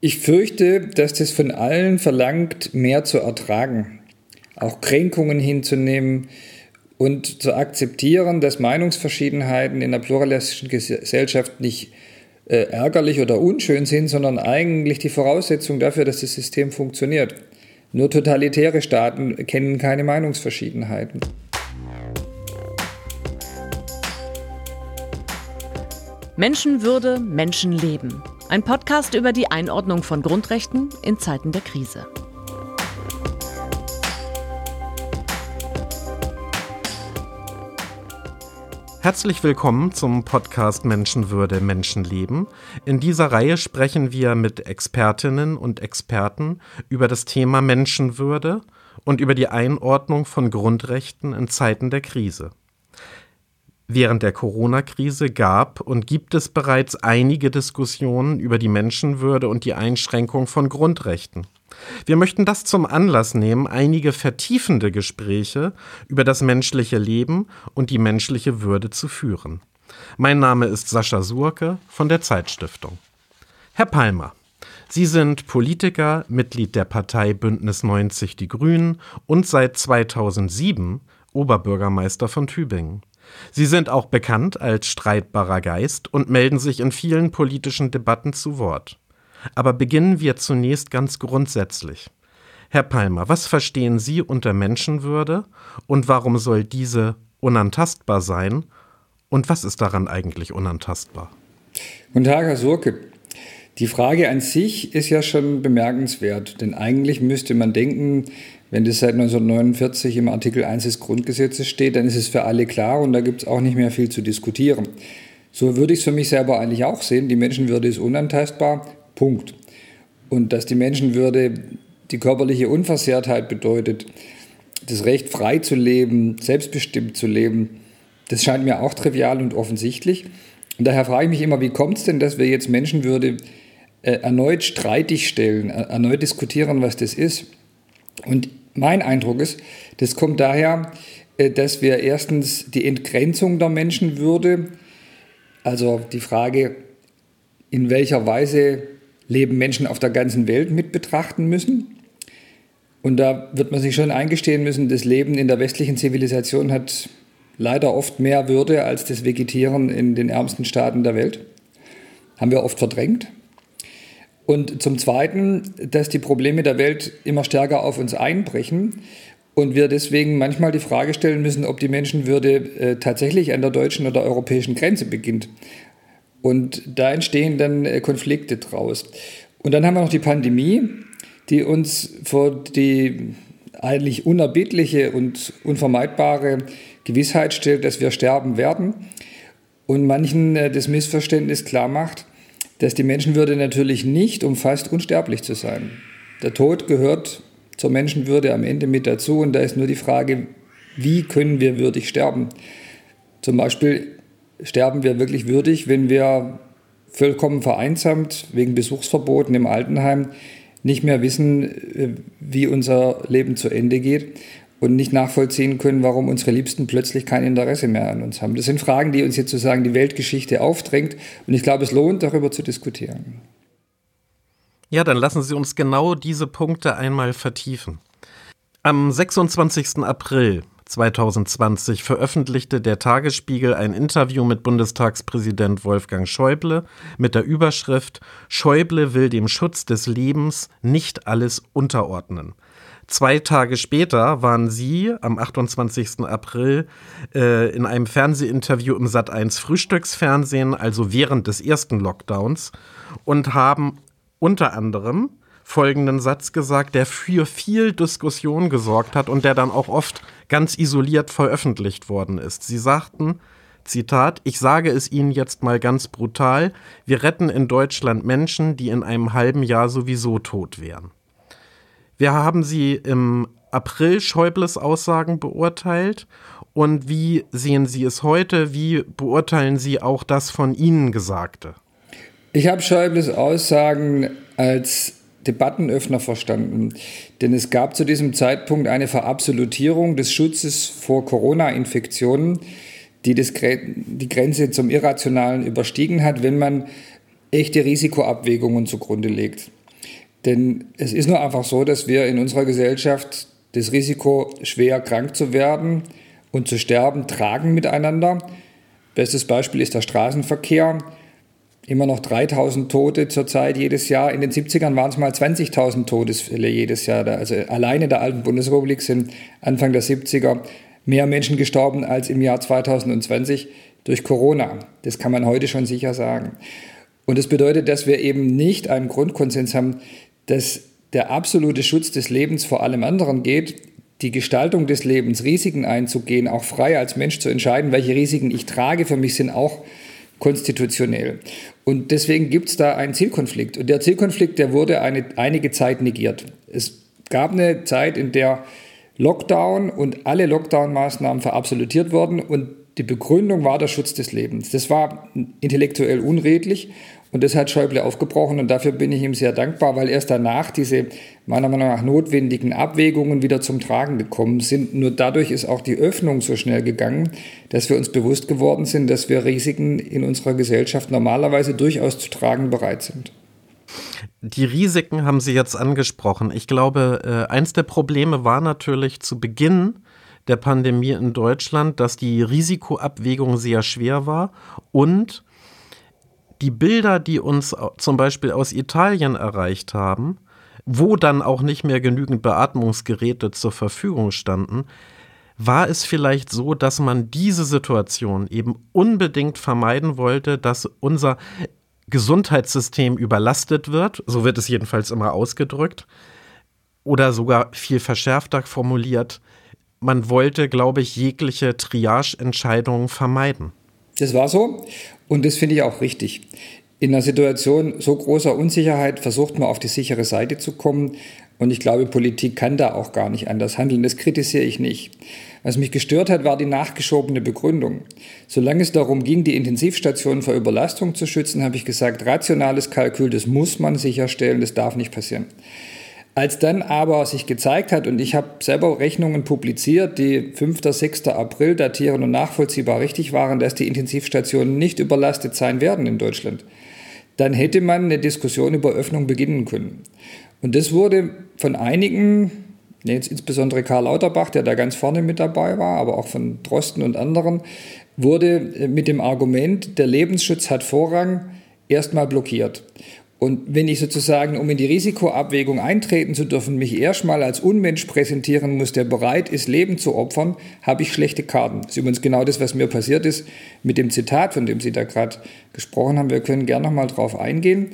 Ich fürchte, dass das von allen verlangt, mehr zu ertragen, auch Kränkungen hinzunehmen und zu akzeptieren, dass Meinungsverschiedenheiten in einer pluralistischen Gesellschaft nicht äh, ärgerlich oder unschön sind, sondern eigentlich die Voraussetzung dafür, dass das System funktioniert. Nur totalitäre Staaten kennen keine Meinungsverschiedenheiten. Menschenwürde, Menschenleben. Ein Podcast über die Einordnung von Grundrechten in Zeiten der Krise. Herzlich willkommen zum Podcast Menschenwürde, Menschenleben. In dieser Reihe sprechen wir mit Expertinnen und Experten über das Thema Menschenwürde und über die Einordnung von Grundrechten in Zeiten der Krise. Während der Corona-Krise gab und gibt es bereits einige Diskussionen über die Menschenwürde und die Einschränkung von Grundrechten. Wir möchten das zum Anlass nehmen, einige vertiefende Gespräche über das menschliche Leben und die menschliche Würde zu führen. Mein Name ist Sascha Surke von der Zeitstiftung. Herr Palmer, Sie sind Politiker, Mitglied der Partei Bündnis 90 Die Grünen und seit 2007 Oberbürgermeister von Tübingen. Sie sind auch bekannt als streitbarer Geist und melden sich in vielen politischen Debatten zu Wort. Aber beginnen wir zunächst ganz grundsätzlich. Herr Palmer, was verstehen Sie unter Menschenwürde und warum soll diese unantastbar sein? Und was ist daran eigentlich unantastbar? Guten Tag, Herr Surke. Die Frage an sich ist ja schon bemerkenswert, denn eigentlich müsste man denken, wenn das seit 1949 im Artikel 1 des Grundgesetzes steht, dann ist es für alle klar und da gibt es auch nicht mehr viel zu diskutieren. So würde ich es für mich selber eigentlich auch sehen. Die Menschenwürde ist unantastbar. Punkt. Und dass die Menschenwürde die körperliche Unversehrtheit bedeutet, das Recht frei zu leben, selbstbestimmt zu leben, das scheint mir auch trivial und offensichtlich. Und daher frage ich mich immer, wie kommt es denn, dass wir jetzt Menschenwürde äh, erneut streitig stellen, erneut diskutieren, was das ist? Und mein Eindruck ist, das kommt daher, äh, dass wir erstens die Entgrenzung der Menschenwürde, also die Frage, in welcher Weise leben Menschen auf der ganzen Welt mit betrachten müssen. Und da wird man sich schon eingestehen müssen, das Leben in der westlichen Zivilisation hat leider oft mehr Würde als das Vegetieren in den ärmsten Staaten der Welt. Haben wir oft verdrängt. Und zum Zweiten, dass die Probleme der Welt immer stärker auf uns einbrechen und wir deswegen manchmal die Frage stellen müssen, ob die Menschenwürde äh, tatsächlich an der deutschen oder europäischen Grenze beginnt. Und da entstehen dann äh, Konflikte draus. Und dann haben wir noch die Pandemie, die uns vor die eigentlich unerbittliche und unvermeidbare Gewissheit stellt, dass wir sterben werden und manchen äh, das Missverständnis klar macht, dass die Menschenwürde natürlich nicht umfasst, unsterblich zu sein. Der Tod gehört zur Menschenwürde am Ende mit dazu und da ist nur die Frage, wie können wir würdig sterben? Zum Beispiel sterben wir wirklich würdig, wenn wir vollkommen vereinsamt wegen Besuchsverboten im Altenheim nicht mehr wissen, äh, wie unser Leben zu Ende geht und nicht nachvollziehen können, warum unsere Liebsten plötzlich kein Interesse mehr an uns haben. Das sind Fragen, die uns jetzt sozusagen die Weltgeschichte aufdrängt. Und ich glaube, es lohnt, darüber zu diskutieren. Ja, dann lassen Sie uns genau diese Punkte einmal vertiefen. Am 26. April 2020 veröffentlichte der Tagesspiegel ein Interview mit Bundestagspräsident Wolfgang Schäuble mit der Überschrift Schäuble will dem Schutz des Lebens nicht alles unterordnen. Zwei Tage später waren Sie am 28. April äh, in einem Fernsehinterview im Sat1 Frühstücksfernsehen, also während des ersten Lockdowns, und haben unter anderem folgenden Satz gesagt, der für viel Diskussion gesorgt hat und der dann auch oft ganz isoliert veröffentlicht worden ist. Sie sagten, Zitat, ich sage es Ihnen jetzt mal ganz brutal, wir retten in Deutschland Menschen, die in einem halben Jahr sowieso tot wären. Wir haben Sie im April Schäubles Aussagen beurteilt. Und wie sehen Sie es heute? Wie beurteilen Sie auch das von Ihnen Gesagte? Ich habe Schäubles Aussagen als Debattenöffner verstanden. Denn es gab zu diesem Zeitpunkt eine Verabsolutierung des Schutzes vor Corona-Infektionen, die die Grenze zum Irrationalen überstiegen hat, wenn man echte Risikoabwägungen zugrunde legt. Denn es ist nur einfach so, dass wir in unserer Gesellschaft das Risiko, schwer krank zu werden und zu sterben, tragen miteinander. Bestes Beispiel ist der Straßenverkehr. Immer noch 3000 Tote zurzeit jedes Jahr. In den 70ern waren es mal 20.000 Todesfälle jedes Jahr. Also alleine in der alten Bundesrepublik sind Anfang der 70er mehr Menschen gestorben als im Jahr 2020 durch Corona. Das kann man heute schon sicher sagen. Und das bedeutet, dass wir eben nicht einen Grundkonsens haben, dass der absolute Schutz des Lebens vor allem anderen geht, die Gestaltung des Lebens, Risiken einzugehen, auch frei als Mensch zu entscheiden, welche Risiken ich trage, für mich sind auch konstitutionell. Und deswegen gibt es da einen Zielkonflikt. Und der Zielkonflikt, der wurde eine, einige Zeit negiert. Es gab eine Zeit, in der Lockdown und alle Lockdown-Maßnahmen verabsolutiert wurden und die Begründung war der Schutz des Lebens. Das war intellektuell unredlich und das hat Schäuble aufgebrochen und dafür bin ich ihm sehr dankbar, weil erst danach diese meiner Meinung nach notwendigen Abwägungen wieder zum Tragen gekommen sind. Nur dadurch ist auch die Öffnung so schnell gegangen, dass wir uns bewusst geworden sind, dass wir Risiken in unserer Gesellschaft normalerweise durchaus zu tragen bereit sind. Die Risiken haben Sie jetzt angesprochen. Ich glaube, äh, eins der Probleme war natürlich zu Beginn der Pandemie in Deutschland, dass die Risikoabwägung sehr schwer war und die Bilder, die uns zum Beispiel aus Italien erreicht haben, wo dann auch nicht mehr genügend Beatmungsgeräte zur Verfügung standen, war es vielleicht so, dass man diese Situation eben unbedingt vermeiden wollte, dass unser Gesundheitssystem überlastet wird, so wird es jedenfalls immer ausgedrückt, oder sogar viel verschärfter formuliert, man wollte, glaube ich, jegliche Triage-Entscheidungen vermeiden. Das war so und das finde ich auch richtig. In einer Situation so großer Unsicherheit versucht man auf die sichere Seite zu kommen und ich glaube, Politik kann da auch gar nicht anders handeln. Das kritisiere ich nicht. Was mich gestört hat, war die nachgeschobene Begründung. Solange es darum ging, die Intensivstationen vor Überlastung zu schützen, habe ich gesagt, rationales Kalkül, das muss man sicherstellen, das darf nicht passieren. Als dann aber sich gezeigt hat, und ich habe selber Rechnungen publiziert, die 5., 6. April datieren und nachvollziehbar richtig waren, dass die Intensivstationen nicht überlastet sein werden in Deutschland, dann hätte man eine Diskussion über Öffnung beginnen können. Und das wurde von einigen, jetzt insbesondere Karl Lauterbach, der da ganz vorne mit dabei war, aber auch von Drosten und anderen, wurde mit dem Argument, der Lebensschutz hat Vorrang, erstmal blockiert. Und wenn ich sozusagen, um in die Risikoabwägung eintreten zu dürfen, mich erstmal als Unmensch präsentieren muss, der bereit ist, Leben zu opfern, habe ich schlechte Karten. Das ist übrigens genau das, was mir passiert ist mit dem Zitat, von dem Sie da gerade gesprochen haben. Wir können gerne nochmal drauf eingehen.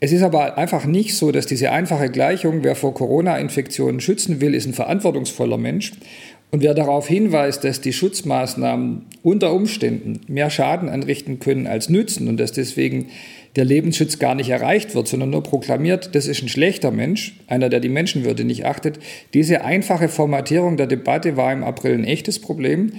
Es ist aber einfach nicht so, dass diese einfache Gleichung, wer vor Corona-Infektionen schützen will, ist ein verantwortungsvoller Mensch. Und wer darauf hinweist, dass die Schutzmaßnahmen unter Umständen mehr Schaden anrichten können als nützen und dass deswegen der Lebensschutz gar nicht erreicht wird, sondern nur proklamiert, das ist ein schlechter Mensch, einer, der die Menschenwürde nicht achtet. Diese einfache Formatierung der Debatte war im April ein echtes Problem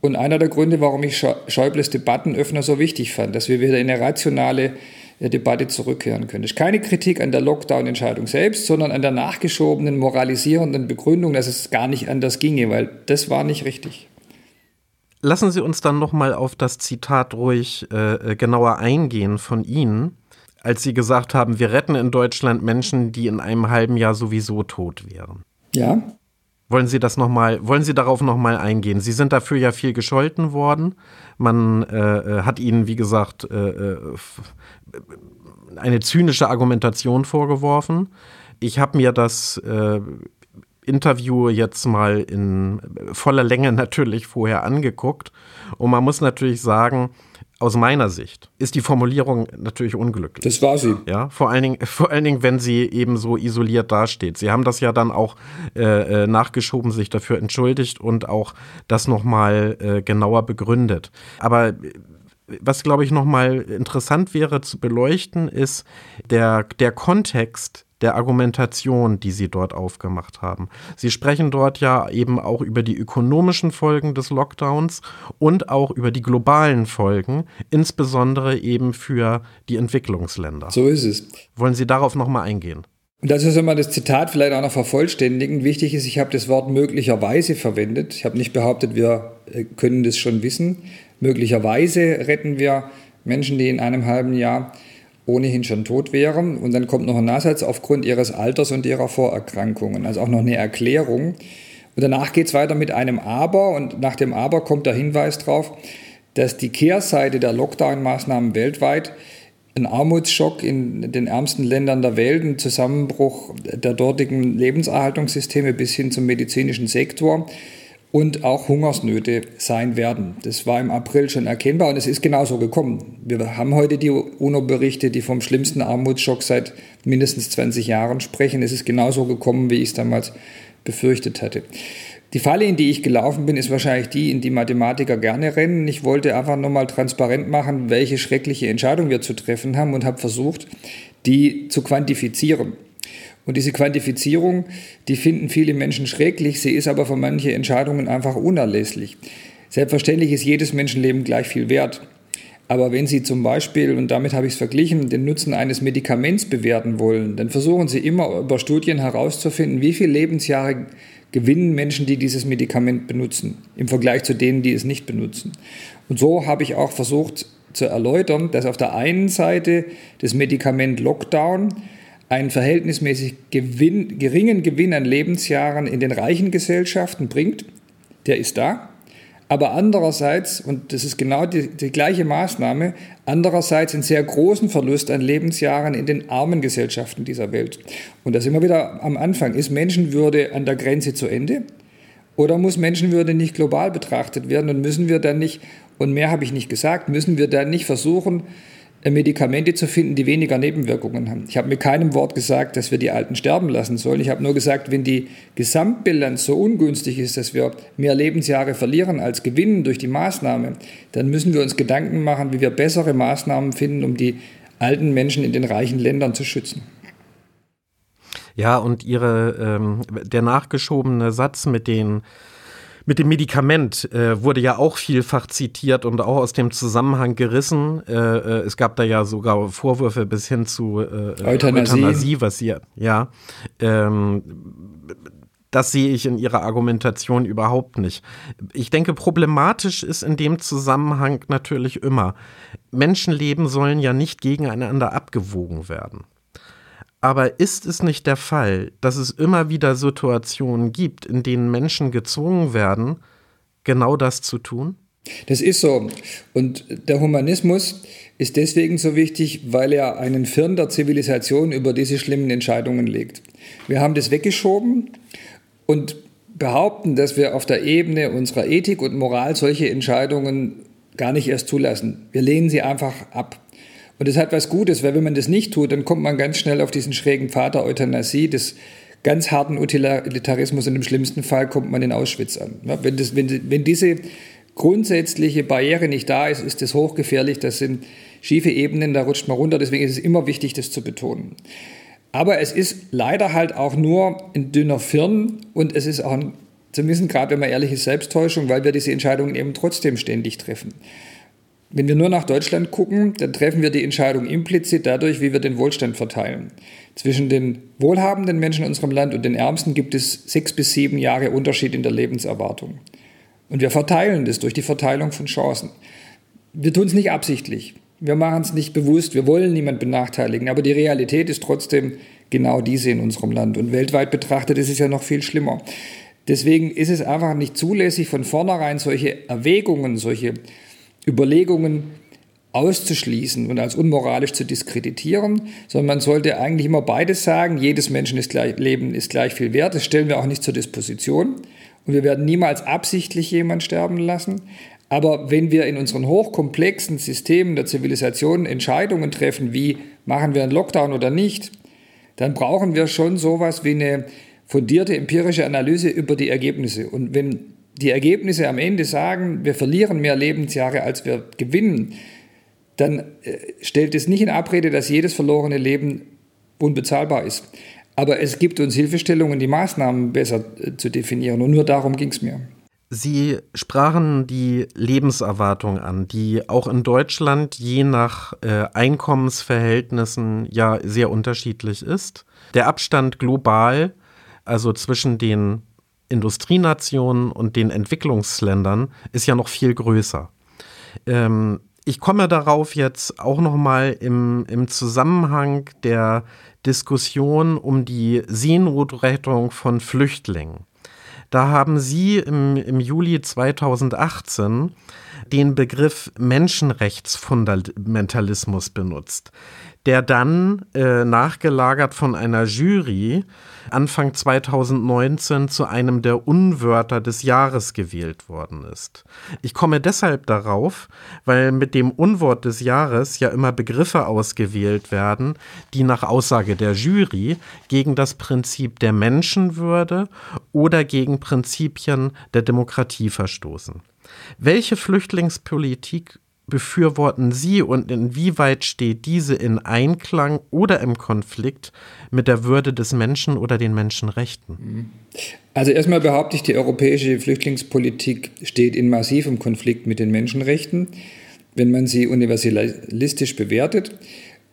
und einer der Gründe, warum ich Schäubles Debattenöffner so wichtig fand, dass wir wieder in eine rationale äh, Debatte zurückkehren können. Das ist keine Kritik an der Lockdown-Entscheidung selbst, sondern an der nachgeschobenen, moralisierenden Begründung, dass es gar nicht anders ginge, weil das war nicht richtig. Lassen Sie uns dann nochmal auf das Zitat ruhig äh, äh, genauer eingehen von Ihnen, als Sie gesagt haben, wir retten in Deutschland Menschen, die in einem halben Jahr sowieso tot wären. Ja. Wollen Sie das noch mal, wollen Sie darauf nochmal eingehen? Sie sind dafür ja viel gescholten worden. Man äh, äh hat Ihnen, wie gesagt, äh, äh eine zynische Argumentation vorgeworfen. Ich habe mir das Interview jetzt mal in voller Länge natürlich vorher angeguckt. Und man muss natürlich sagen, aus meiner Sicht ist die Formulierung natürlich unglücklich. Das war sie. Ja, vor allen Dingen, vor allen Dingen, wenn sie eben so isoliert dasteht. Sie haben das ja dann auch äh, äh nachgeschoben, sich dafür entschuldigt und auch das nochmal äh, genauer begründet. Aber äh, was, glaube ich, nochmal interessant wäre zu beleuchten, ist der, der Kontext der Argumentation, die Sie dort aufgemacht haben. Sie sprechen dort ja eben auch über die ökonomischen Folgen des Lockdowns und auch über die globalen Folgen, insbesondere eben für die Entwicklungsländer. So ist es. Wollen Sie darauf nochmal eingehen? Und das ist immer das Zitat vielleicht auch noch vervollständigen. Wichtig ist, ich habe das Wort möglicherweise verwendet. Ich habe nicht behauptet, wir äh, können das schon wissen. Möglicherweise retten wir Menschen, die in einem halben Jahr ohnehin schon tot wären. Und dann kommt noch ein Nachsatz aufgrund ihres Alters und ihrer Vorerkrankungen. Also auch noch eine Erklärung. Und danach geht es weiter mit einem Aber. Und nach dem Aber kommt der Hinweis darauf, dass die Kehrseite der Lockdown-Maßnahmen weltweit ein Armutsschock in den ärmsten Ländern der Welt, ein Zusammenbruch der dortigen Lebenserhaltungssysteme bis hin zum medizinischen Sektor und auch Hungersnöte sein werden. Das war im April schon erkennbar und es ist genauso gekommen. Wir haben heute die UNO-Berichte, die vom schlimmsten Armutsschock seit mindestens 20 Jahren sprechen. Es ist genauso gekommen, wie ich es damals befürchtet hatte. Die Falle, in die ich gelaufen bin, ist wahrscheinlich die, in die Mathematiker gerne rennen. Ich wollte einfach nur mal transparent machen, welche schreckliche Entscheidung wir zu treffen haben und habe versucht, die zu quantifizieren. Und diese Quantifizierung, die finden viele Menschen schrecklich, sie ist aber für manche Entscheidungen einfach unerlässlich. Selbstverständlich ist jedes Menschenleben gleich viel wert. Aber wenn Sie zum Beispiel, und damit habe ich es verglichen, den Nutzen eines Medikaments bewerten wollen, dann versuchen Sie immer über Studien herauszufinden, wie viele Lebensjahre gewinnen Menschen, die dieses Medikament benutzen, im Vergleich zu denen, die es nicht benutzen. Und so habe ich auch versucht zu erläutern, dass auf der einen Seite das Medikament Lockdown einen verhältnismäßig Gewinn, geringen Gewinn an Lebensjahren in den reichen Gesellschaften bringt. Der ist da. Aber andererseits, und das ist genau die, die, gleiche Maßnahme, andererseits einen sehr großen Verlust an Lebensjahren in den armen Gesellschaften dieser Welt. Und da sind wir wieder am Anfang. Ist Menschenwürde an der Grenze zu Ende? Oder muss Menschenwürde nicht global betrachtet werden und müssen wir dann nicht, und mehr habe ich nicht gesagt, müssen wir dann nicht versuchen, Medikamente zu finden, die weniger Nebenwirkungen haben. Ich habe mit keinem Wort gesagt, dass wir die Alten sterben lassen sollen. Ich habe nur gesagt, wenn die Gesamtbilanz so ungünstig ist, dass wir mehr Lebensjahre verlieren als gewinnen durch die Maßnahme, dann müssen wir uns Gedanken machen, wie wir bessere Maßnahmen finden, um die alten Menschen in den reichen Ländern zu schützen. Ja, und ihre, ähm, der nachgeschobene Satz mit den mit dem Medikament äh, wurde ja auch vielfach zitiert und auch aus dem Zusammenhang gerissen. Äh, äh, es gab da ja sogar Vorwürfe bis hin zu äh, Euthanasie. Euthanasie, was sie, ja. Ähm, das sehe ich in ihrer Argumentation überhaupt nicht. Ich denke, problematisch ist in dem Zusammenhang natürlich immer, Menschenleben sollen ja nicht gegeneinander abgewogen werden. Aber ist es nicht der Fall, dass es immer wieder Situationen gibt, in denen Menschen gezwungen werden, genau das zu tun? Das ist so. Und der Humanismus ist deswegen so wichtig, weil er einen Firn der Zivilisation über diese schlimmen Entscheidungen legt. Wir haben das weggeschoben und behaupten, dass wir auf der Ebene unserer Ethik und Moral solche Entscheidungen gar nicht erst zulassen. Wir lehnen sie einfach ab. Und das hat was Gutes, weil wenn man das nicht tut, dann kommt man ganz schnell auf diesen schrägen Pfad der Euthanasie, des ganz harten Utilitarismus und im schlimmsten Fall kommt man in Auschwitz an. Wenn, das, wenn, wenn diese grundsätzliche Barriere nicht da ist, ist das hochgefährlich. Das sind schiefe Ebenen, da rutscht man runter. Deswegen ist es immer wichtig, das zu betonen. Aber es ist leider halt auch nur ein dünner Firn und es ist auch ein, zumindest gerade wenn man ehrlich ist, Selbsttäuschung, weil wir diese Entscheidungen eben trotzdem ständig treffen. Wenn wir nur nach Deutschland gucken, dann treffen wir die Entscheidung implizit dadurch, wie wir den Wohlstand verteilen. Zwischen den wohlhabenden Menschen in unserem Land und den Ärmsten gibt es sechs bis sieben Jahre Unterschied in der Lebenserwartung. Und wir verteilen das durch die Verteilung von Chancen. Wir tun es nicht absichtlich. Wir machen es nicht bewusst. Wir wollen niemand benachteiligen. Aber die Realität ist trotzdem genau diese in unserem Land. Und weltweit betrachtet ist es ja noch viel schlimmer. Deswegen ist es einfach nicht zulässig, von vornherein solche Erwägungen, solche Überlegungen auszuschließen und als unmoralisch zu diskreditieren, sondern man sollte eigentlich immer beides sagen. Jedes Menschen ist gleich, Leben ist gleich viel wert. Das stellen wir auch nicht zur Disposition. Und wir werden niemals absichtlich jemanden sterben lassen. Aber wenn wir in unseren hochkomplexen Systemen der Zivilisation Entscheidungen treffen, wie machen wir einen Lockdown oder nicht, dann brauchen wir schon sowas wie eine fundierte empirische Analyse über die Ergebnisse. Und wenn die Ergebnisse am Ende sagen, wir verlieren mehr Lebensjahre, als wir gewinnen, dann äh, stellt es nicht in Abrede, dass jedes verlorene Leben unbezahlbar ist. Aber es gibt uns Hilfestellungen, die Maßnahmen besser äh, zu definieren. Und nur darum ging es mir. Sie sprachen die Lebenserwartung an, die auch in Deutschland je nach äh, Einkommensverhältnissen ja sehr unterschiedlich ist. Der Abstand global, also zwischen den Industrienationen und den Entwicklungsländern ist ja noch viel größer. Ähm, ich komme darauf jetzt auch nochmal im, im Zusammenhang der Diskussion um die Seenotrettung von Flüchtlingen. Da haben Sie im, im Juli 2018 den Begriff Menschenrechtsfundamentalismus benutzt der dann äh, nachgelagert von einer Jury Anfang 2019 zu einem der Unwörter des Jahres gewählt worden ist. Ich komme deshalb darauf, weil mit dem Unwort des Jahres ja immer Begriffe ausgewählt werden, die nach Aussage der Jury gegen das Prinzip der Menschenwürde oder gegen Prinzipien der Demokratie verstoßen. Welche Flüchtlingspolitik befürworten Sie und inwieweit steht diese in Einklang oder im Konflikt mit der Würde des Menschen oder den Menschenrechten? Also erstmal behaupte ich, die europäische Flüchtlingspolitik steht in massivem Konflikt mit den Menschenrechten, wenn man sie universalistisch bewertet,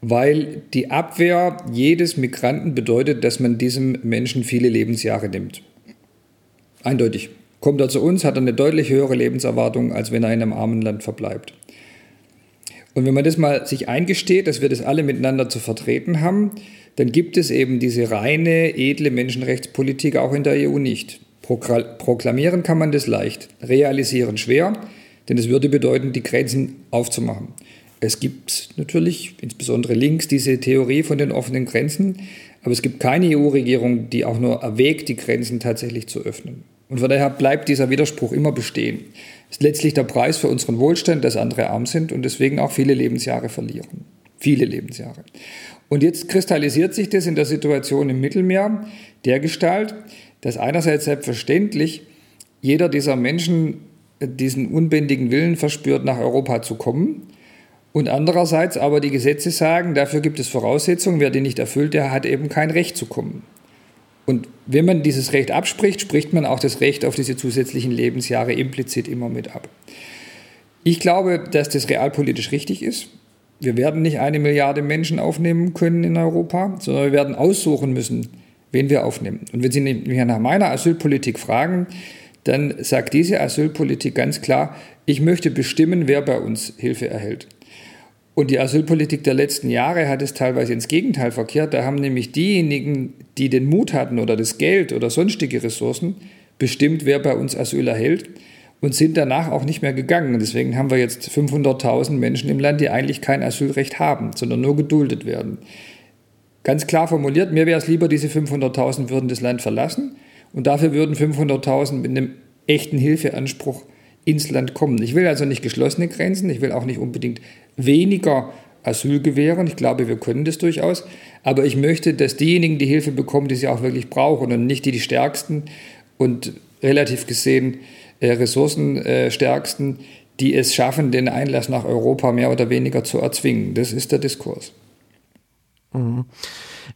weil die Abwehr jedes Migranten bedeutet, dass man diesem Menschen viele Lebensjahre nimmt. Eindeutig. Kommt er zu uns, hat er eine deutlich höhere Lebenserwartung, als wenn er in einem armen Land verbleibt. Und wenn man das mal sich eingesteht, dass wir das alle miteinander zu vertreten haben, dann gibt es eben diese reine, edle Menschenrechtspolitik auch in der EU nicht. Proklamieren kann man das leicht, realisieren schwer, denn es würde bedeuten, die Grenzen aufzumachen. Es gibt natürlich, insbesondere links, diese Theorie von den offenen Grenzen, aber es gibt keine EU-Regierung, die auch nur erwägt, die Grenzen tatsächlich zu öffnen. Und von daher bleibt dieser Widerspruch immer bestehen ist letztlich der Preis für unseren Wohlstand, dass andere arm sind und deswegen auch viele Lebensjahre verlieren. Viele Lebensjahre. Und jetzt kristallisiert sich das in der Situation im Mittelmeer der Gestalt, dass einerseits selbstverständlich jeder dieser Menschen diesen unbändigen Willen verspürt, nach Europa zu kommen. Und andererseits aber die Gesetze sagen, dafür gibt es Voraussetzungen, wer die nicht erfüllt, der hat eben kein Recht zu kommen. Und wenn man dieses Recht abspricht, spricht man auch das Recht auf diese zusätzlichen Lebensjahre implizit immer mit ab. Ich glaube, dass das realpolitisch richtig ist. Wir werden nicht eine Milliarde Menschen aufnehmen können in Europa, sondern wir werden aussuchen müssen, wen wir aufnehmen. Und wenn Sie mich nach meiner Asylpolitik fragen, dann sagt diese Asylpolitik ganz klar, ich möchte bestimmen, wer bei uns Hilfe erhält. Und die Asylpolitik der letzten Jahre hat es teilweise ins Gegenteil verkehrt. Da haben nämlich diejenigen, die den Mut hatten oder das Geld oder sonstige Ressourcen, bestimmt, wer bei uns Asyl erhält und sind danach auch nicht mehr gegangen. Deswegen haben wir jetzt 500.000 Menschen im Land, die eigentlich kein Asylrecht haben, sondern nur geduldet werden. Ganz klar formuliert, mir wäre es lieber, diese 500.000 würden das Land verlassen und dafür würden 500.000 mit einem echten Hilfeanspruch ins Land kommen. Ich will also nicht geschlossene Grenzen, ich will auch nicht unbedingt weniger Asyl gewähren. Ich glaube, wir können das durchaus. Aber ich möchte, dass diejenigen die Hilfe bekommen, die sie auch wirklich brauchen und nicht die, die stärksten und relativ gesehen äh, ressourcenstärksten, die es schaffen, den Einlass nach Europa mehr oder weniger zu erzwingen. Das ist der Diskurs. Mhm.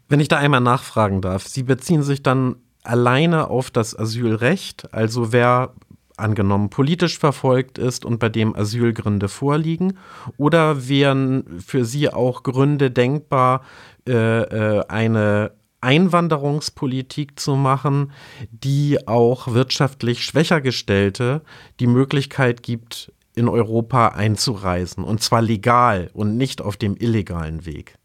Wenn ich da einmal nachfragen darf, Sie beziehen sich dann alleine auf das Asylrecht, also wer angenommen politisch verfolgt ist und bei dem Asylgründe vorliegen? Oder wären für Sie auch Gründe denkbar, äh, äh, eine Einwanderungspolitik zu machen, die auch wirtschaftlich schwächer gestellte die Möglichkeit gibt, in Europa einzureisen, und zwar legal und nicht auf dem illegalen Weg.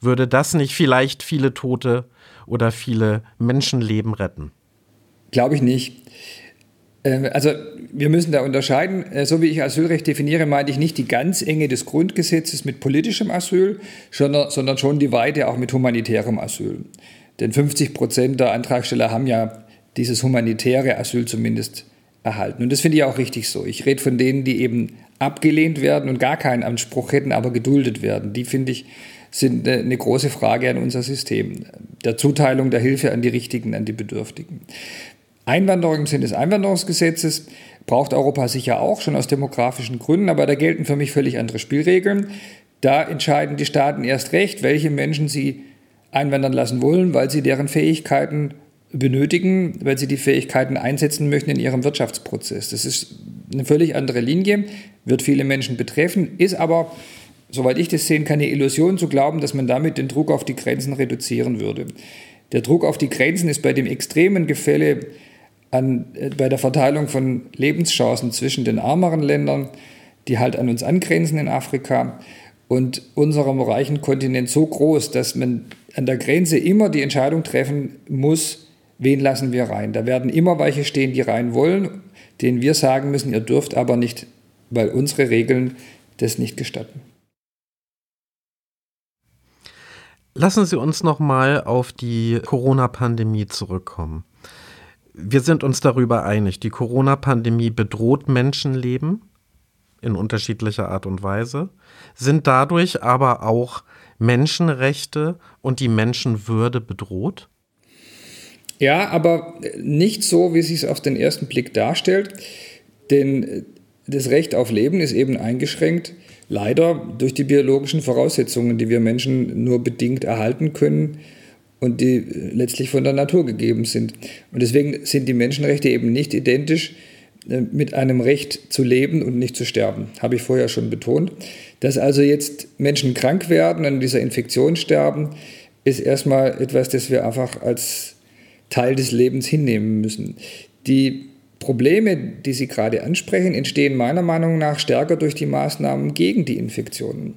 Würde das nicht vielleicht viele Tote oder viele Menschenleben retten? Glaube ich nicht. Ähm, also wir müssen da unterscheiden. Äh, so wie ich Asylrecht definiere, meinte ich nicht die ganz enge des Grundgesetzes mit politischem Asyl, sondern schon die Weite auch mit humanitärem Asyl. Denn 50 Prozent der Antragsteller haben ja dieses humanitäre Asyl zumindest erhalten. Und das finde ich auch richtig so. Ich rede von denen, die eben abgelehnt werden und gar keinen Anspruch hätten, aber geduldet werden. Die finde ich sind eine große Frage an unser System, der Zuteilung der Hilfe an die Richtigen, an die Bedürftigen. Einwanderung im Sinne des Einwanderungsgesetzes braucht Europa sicher auch, schon aus demografischen Gründen, aber da gelten für mich völlig andere Spielregeln. Da entscheiden die Staaten erst recht, welche Menschen sie einwandern lassen wollen, weil sie deren Fähigkeiten benötigen, weil sie die Fähigkeiten einsetzen möchten in ihrem Wirtschaftsprozess. Das ist eine völlig andere Linie, wird viele Menschen betreffen, ist aber, soweit ich das sehe, keine Illusion zu glauben, dass man damit den Druck auf die Grenzen reduzieren würde. Der Druck auf die Grenzen ist bei dem extremen Gefälle an, äh, bei der Verteilung von Lebenschancen zwischen den ärmeren Ländern, die halt an uns angrenzen in Afrika und unserem reichen Kontinent so groß, dass man an der Grenze immer die Entscheidung treffen muss, wen lassen wir rein. Da werden immer welche stehen, die rein wollen, denen wir sagen müssen, ihr dürft aber nicht, weil unsere Regeln das nicht gestatten. Lassen Sie uns noch mal auf die Corona-Pandemie zurückkommen. Wir sind uns darüber einig, die Corona-Pandemie bedroht Menschenleben in unterschiedlicher Art und Weise, sind dadurch aber auch Menschenrechte und die Menschenwürde bedroht? Ja, aber nicht so, wie es sich auf den ersten Blick darstellt. Denn das Recht auf Leben ist eben eingeschränkt, leider durch die biologischen Voraussetzungen, die wir Menschen nur bedingt erhalten können und die letztlich von der Natur gegeben sind. Und deswegen sind die Menschenrechte eben nicht identisch äh, mit einem Recht zu leben und nicht zu sterben, habe ich vorher schon betont. Dass also jetzt Menschen krank werden und an dieser Infektion sterben, ist erstmal etwas, das wir einfach als Teil des Lebens hinnehmen müssen. Die Probleme, die Sie gerade ansprechen, entstehen meiner Meinung nach stärker durch die Maßnahmen gegen die Infektionen.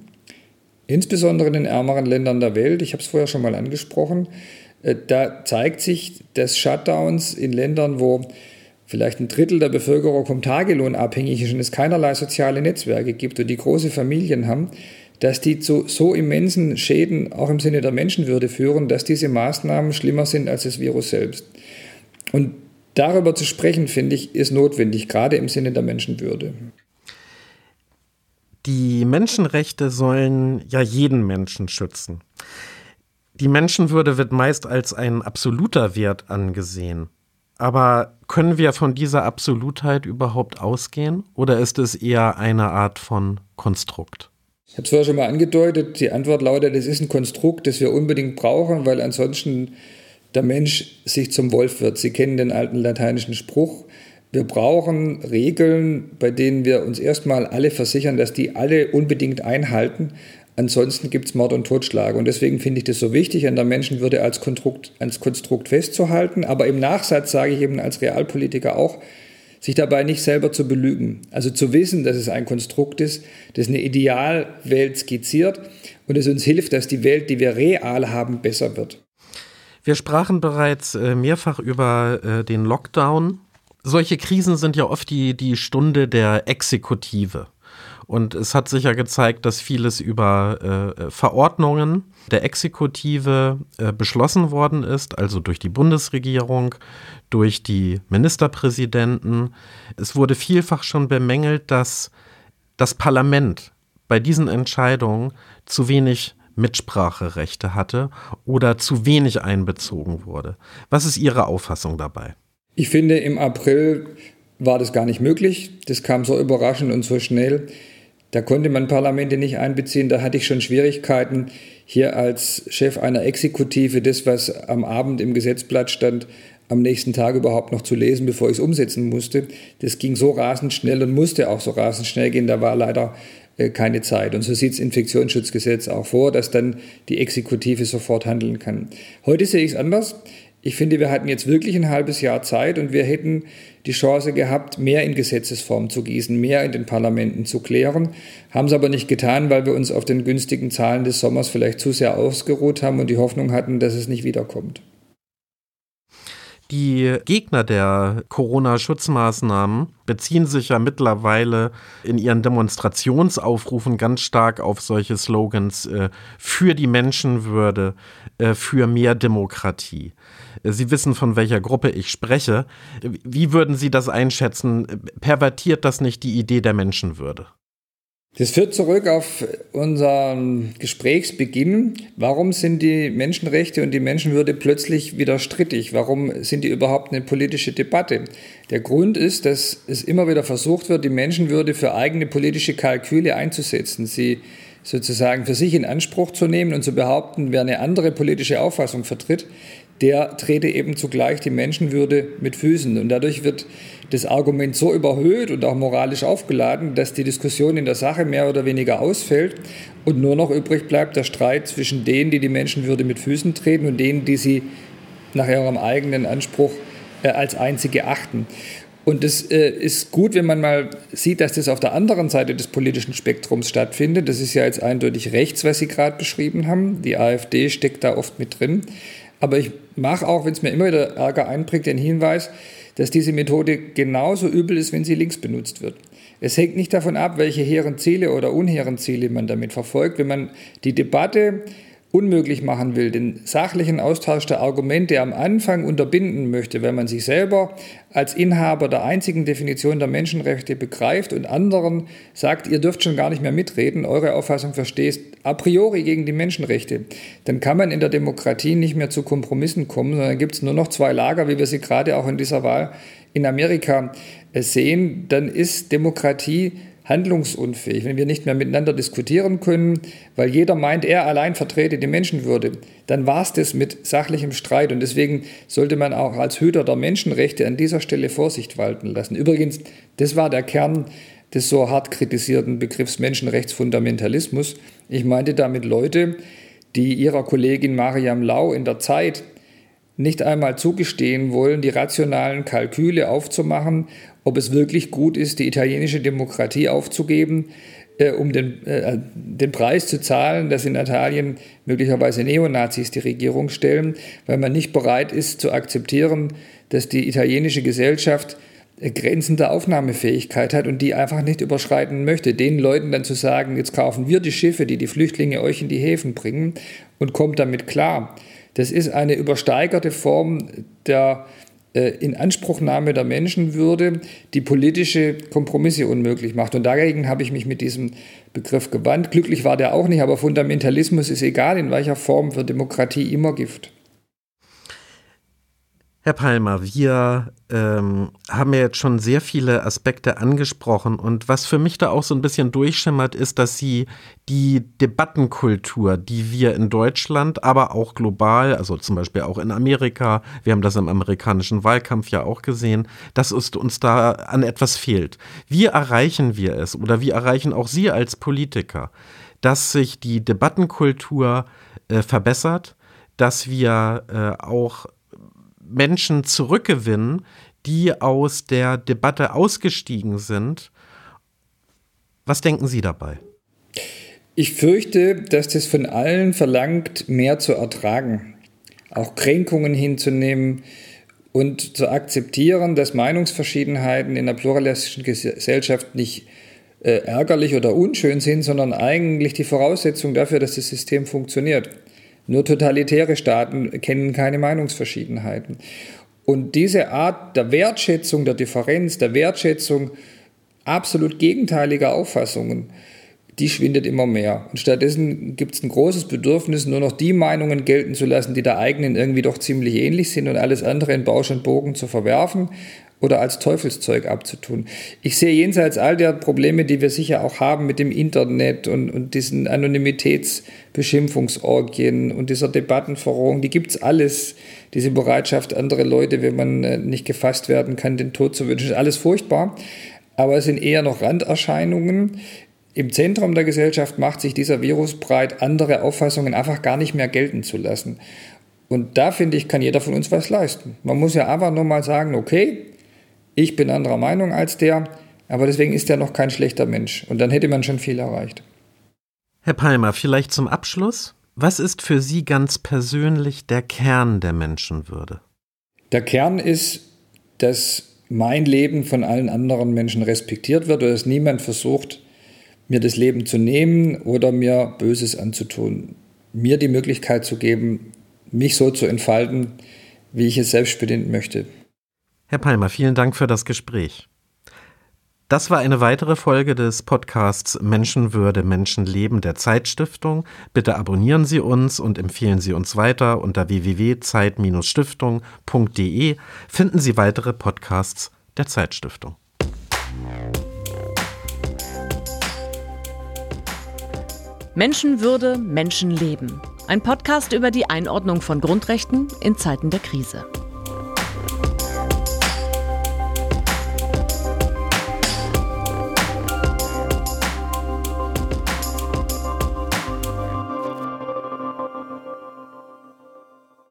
Insbesondere in den ärmeren Ländern der Welt, ich habe es vorher schon mal angesprochen, äh, da zeigt sich, dass Shutdowns in Ländern, wo vielleicht ein Drittel der Bevölkerung vom Tagelohn abhängig ist und es keinerlei soziale Netzwerke gibt und die große Familien haben, dass die zu so immensen Schäden auch im Sinne der Menschenwürde führen, dass diese Maßnahmen schlimmer sind als das Virus selbst. Und darüber zu sprechen, finde ich, ist notwendig, gerade im Sinne der Menschenwürde. Die Menschenrechte sollen ja jeden Menschen schützen. Die Menschenwürde wird meist als ein absoluter Wert angesehen. Aber können wir von dieser Absolutheit überhaupt ausgehen oder ist es eher eine Art von Konstrukt? Ich habe es vorher schon mal angedeutet, die Antwort lautet, es ist ein Konstrukt, das wir unbedingt brauchen, weil ansonsten der Mensch sich zum Wolf wird. Sie kennen den alten lateinischen Spruch. Wir brauchen Regeln, bei denen wir uns erstmal alle versichern, dass die alle unbedingt einhalten. Ansonsten gibt es Mord und Totschlag. Und deswegen finde ich das so wichtig, an der Menschenwürde als Konstrukt, als Konstrukt festzuhalten. Aber im Nachsatz sage ich eben als Realpolitiker auch, sich dabei nicht selber zu belügen. Also zu wissen, dass es ein Konstrukt ist, das eine Idealwelt skizziert und es uns hilft, dass die Welt, die wir real haben, besser wird. Wir sprachen bereits äh, mehrfach über äh, den Lockdown. Solche Krisen sind ja oft die, die Stunde der Exekutive. Und es hat sich ja gezeigt, dass vieles über äh, Verordnungen der Exekutive äh, beschlossen worden ist, also durch die Bundesregierung, durch die Ministerpräsidenten. Es wurde vielfach schon bemängelt, dass das Parlament bei diesen Entscheidungen zu wenig Mitspracherechte hatte oder zu wenig einbezogen wurde. Was ist Ihre Auffassung dabei? Ich finde, im April war das gar nicht möglich. Das kam so überraschend und so schnell. Da konnte man Parlamente nicht einbeziehen. Da hatte ich schon Schwierigkeiten, hier als Chef einer Exekutive das, was am Abend im Gesetzblatt stand, am nächsten Tag überhaupt noch zu lesen, bevor ich es umsetzen musste. Das ging so rasend schnell und musste auch so rasend schnell gehen. Da war leider äh, keine Zeit. Und so sieht das Infektionsschutzgesetz auch vor, dass dann die Exekutive sofort handeln kann. Heute sehe ich es anders. Ich finde, wir hatten jetzt wirklich ein halbes Jahr Zeit und wir hätten die Chance gehabt, mehr in Gesetzesform zu gießen, mehr in den Parlamenten zu klären, haben es aber nicht getan, weil wir uns auf den günstigen Zahlen des Sommers vielleicht zu sehr ausgeruht haben und die Hoffnung hatten, dass es nicht wiederkommt. Die Gegner der Corona-Schutzmaßnahmen beziehen sich ja mittlerweile in ihren Demonstrationsaufrufen ganz stark auf solche Slogans äh, für die Menschenwürde, äh, für mehr Demokratie. Sie wissen, von welcher Gruppe ich spreche. Wie würden Sie das einschätzen? Pervertiert das nicht die Idee der Menschenwürde? Das führt zurück auf unseren Gesprächsbeginn. Warum sind die Menschenrechte und die Menschenwürde plötzlich wieder strittig? Warum sind die überhaupt eine politische Debatte? Der Grund ist, dass es immer wieder versucht wird, die Menschenwürde für eigene politische Kalküle einzusetzen, sie sozusagen für sich in Anspruch zu nehmen und zu behaupten, wer eine andere politische Auffassung vertritt, der trete eben zugleich die Menschenwürde mit Füßen. Und dadurch wird das Argument so überhöht und auch moralisch aufgeladen, dass die Diskussion in der Sache mehr oder weniger ausfällt und nur noch übrig bleibt der Streit zwischen denen, die die Menschenwürde mit Füßen treten und denen, die sie nach ihrem eigenen Anspruch äh, als einzige achten. Und es äh, ist gut, wenn man mal sieht, dass das auf der anderen Seite des politischen Spektrums stattfindet. Das ist ja jetzt eindeutig rechts, was Sie gerade beschrieben haben. Die AfD steckt da oft mit drin. Aber ich mache auch, wenn es mir immer wieder Ärger einbringt, den Hinweis, dass diese Methode genauso übel ist, wenn sie links benutzt wird. Es hängt nicht davon ab, welche hehren Ziele oder unhehren Ziele man damit verfolgt. Wenn man die Debatte unmöglich machen will, den sachlichen Austausch der Argumente am Anfang unterbinden möchte, wenn man sich selber als Inhaber der einzigen Definition der Menschenrechte begreift und anderen sagt, ihr dürft schon gar nicht mehr mitreden, eure Auffassung versteht a priori gegen die Menschenrechte, dann kann man in der Demokratie nicht mehr zu Kompromissen kommen, sondern gibt es nur noch zwei Lager, wie wir sie gerade auch in dieser Wahl in Amerika sehen, dann ist Demokratie handlungsunfähig, wenn wir nicht mehr miteinander diskutieren können, weil jeder meint, er allein vertrete die Menschenwürde, dann war es das mit sachlichem Streit. Und deswegen sollte man auch als Hüter der Menschenrechte an dieser Stelle Vorsicht walten lassen. Übrigens, das war der Kern des so hart kritisierten Begriffs Menschenrechtsfundamentalismus. Ich meinte damit Leute, die ihrer Kollegin Mariam Lau in der Zeit nicht einmal zugestehen wollen, die rationalen Kalküle aufzumachen, ob es wirklich gut ist, die italienische Demokratie aufzugeben, äh, um den, äh, den Preis zu zahlen, dass in Italien möglicherweise Neonazis die Regierung stellen, weil man nicht bereit ist zu akzeptieren, dass die italienische Gesellschaft äh, Grenzen der Aufnahmefähigkeit hat und die einfach nicht überschreiten möchte. Den Leuten dann zu sagen, jetzt kaufen wir die Schiffe, die die Flüchtlinge euch in die Häfen bringen und kommt damit klar. Das ist eine übersteigerte Form der äh, Inanspruchnahme der Menschenwürde, die politische Kompromisse unmöglich macht. Und dagegen habe ich mich mit diesem Begriff gewandt. Glücklich war der auch nicht, aber Fundamentalismus ist egal in welcher Form für Demokratie immer Gift. Herr Palmer, wir ähm, haben ja jetzt schon sehr viele Aspekte angesprochen und was für mich da auch so ein bisschen durchschimmert, ist, dass Sie die Debattenkultur, die wir in Deutschland, aber auch global, also zum Beispiel auch in Amerika, wir haben das im amerikanischen Wahlkampf ja auch gesehen, dass uns da an etwas fehlt. Wie erreichen wir es oder wie erreichen auch Sie als Politiker, dass sich die Debattenkultur äh, verbessert, dass wir äh, auch Menschen zurückgewinnen, die aus der Debatte ausgestiegen sind. Was denken Sie dabei? Ich fürchte, dass das von allen verlangt, mehr zu ertragen, auch Kränkungen hinzunehmen und zu akzeptieren, dass Meinungsverschiedenheiten in einer pluralistischen Gesellschaft nicht äh, ärgerlich oder unschön sind, sondern eigentlich die Voraussetzung dafür, dass das System funktioniert. Nur totalitäre Staaten kennen keine Meinungsverschiedenheiten. Und diese Art der Wertschätzung der Differenz, der Wertschätzung absolut gegenteiliger Auffassungen, die schwindet immer mehr. Und stattdessen gibt es ein großes Bedürfnis, nur noch die Meinungen gelten zu lassen, die der eigenen irgendwie doch ziemlich ähnlich sind und alles andere in Bausch und Bogen zu verwerfen oder als Teufelszeug abzutun. Ich sehe jenseits all der Probleme, die wir sicher auch haben mit dem Internet und, und diesen Anonymitätsbeschimpfungsorgien und dieser Debattenverrohung, die gibt es alles. Diese Bereitschaft, andere Leute, wenn man äh, nicht gefasst werden kann, den Tod zu wünschen, ist alles furchtbar. Aber es sind eher noch Randerscheinungen. Im Zentrum der Gesellschaft macht sich dieser Virus breit, andere Auffassungen einfach gar nicht mehr gelten zu lassen. Und da finde ich, kann jeder von uns was leisten. Man muss ja einfach nur mal sagen, okay, ich bin anderer Meinung als der, aber deswegen ist er noch kein schlechter Mensch. Und dann hätte man schon viel erreicht. Herr Palmer, vielleicht zum Abschluss. Was ist für Sie ganz persönlich der Kern der Menschenwürde? Der Kern ist, dass mein Leben von allen anderen Menschen respektiert wird oder dass niemand versucht, mir das Leben zu nehmen oder mir Böses anzutun. Mir die Möglichkeit zu geben, mich so zu entfalten, wie ich es selbstbedingt möchte. Herr Palmer, vielen Dank für das Gespräch. Das war eine weitere Folge des Podcasts Menschenwürde, Menschenleben der Zeitstiftung. Bitte abonnieren Sie uns und empfehlen Sie uns weiter. Unter www.zeit-stiftung.de finden Sie weitere Podcasts der Zeitstiftung. Menschenwürde, Menschenleben. Ein Podcast über die Einordnung von Grundrechten in Zeiten der Krise.